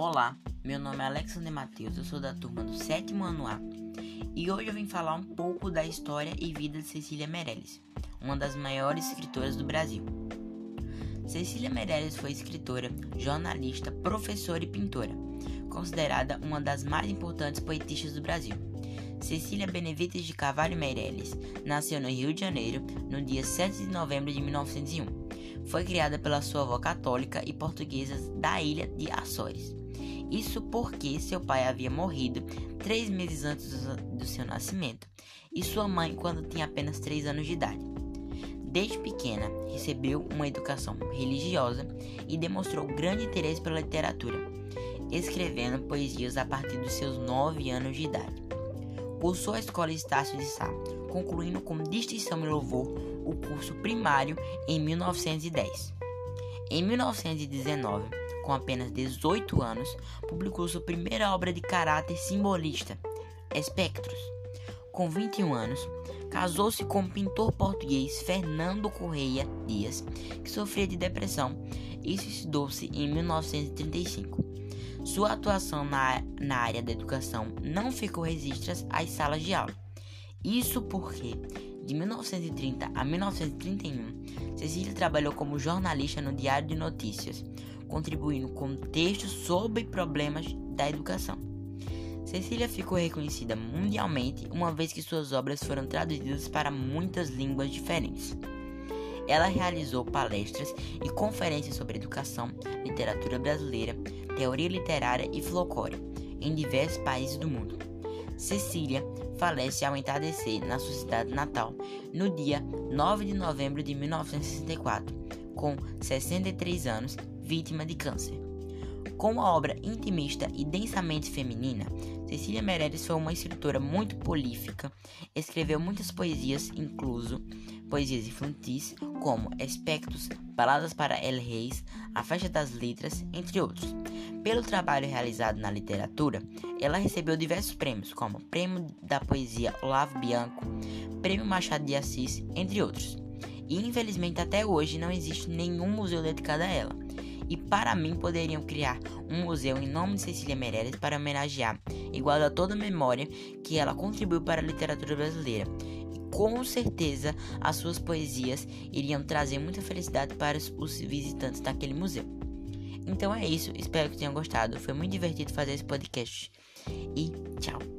Olá, meu nome é Alexander Matheus, eu sou da turma do sétimo ano A e hoje eu vim falar um pouco da história e vida de Cecília Meirelles, uma das maiores escritoras do Brasil. Cecília Meirelles foi escritora, jornalista, professora e pintora, considerada uma das mais importantes poetistas do Brasil. Cecília Benevides de Carvalho Meirelles nasceu no Rio de Janeiro no dia 7 de novembro de 1901 foi criada pela sua avó católica e portuguesa da ilha de Açores. Isso porque seu pai havia morrido três meses antes do seu nascimento e sua mãe quando tinha apenas três anos de idade. Desde pequena, recebeu uma educação religiosa e demonstrou grande interesse pela literatura, escrevendo poesias a partir dos seus nove anos de idade. Cursou a escola Estácio de Sá, concluindo com distinção e louvor o curso primário em 1910. Em 1919, com apenas 18 anos, publicou sua primeira obra de caráter simbolista, Espectros. Com 21 anos, casou-se com o pintor português Fernando Correia Dias, que sofria de depressão e suicidou-se em 1935. Sua atuação na, na área da educação não ficou registras às salas de aula. Isso porque, de 1930 a 1931, Cecília trabalhou como jornalista no Diário de Notícias, contribuindo com textos sobre problemas da educação. Cecília ficou reconhecida mundialmente uma vez que suas obras foram traduzidas para muitas línguas diferentes. Ela realizou palestras e conferências sobre educação, literatura brasileira, teoria literária e folclore em diversos países do mundo. Cecília falece ao entardecer na sua cidade natal no dia 9 de novembro de 1964, com 63 anos, vítima de câncer. Com uma obra intimista e densamente feminina, Cecília Meirelles foi uma escritora muito prolífica, escreveu muitas poesias, incluso poesias infantis, como Espectros, Baladas para El Reis, A Festa das Letras, entre outros. Pelo trabalho realizado na literatura, ela recebeu diversos prêmios, como Prêmio da Poesia Olavo Bianco, Prêmio Machado de Assis, entre outros. E infelizmente até hoje não existe nenhum museu dedicado a ela. E para mim poderiam criar um museu em nome de Cecília Meirelles para homenagear e guardar toda a memória que ela contribuiu para a literatura brasileira com certeza as suas poesias iriam trazer muita felicidade para os visitantes daquele museu. Então é isso, espero que tenham gostado. Foi muito divertido fazer esse podcast. E tchau!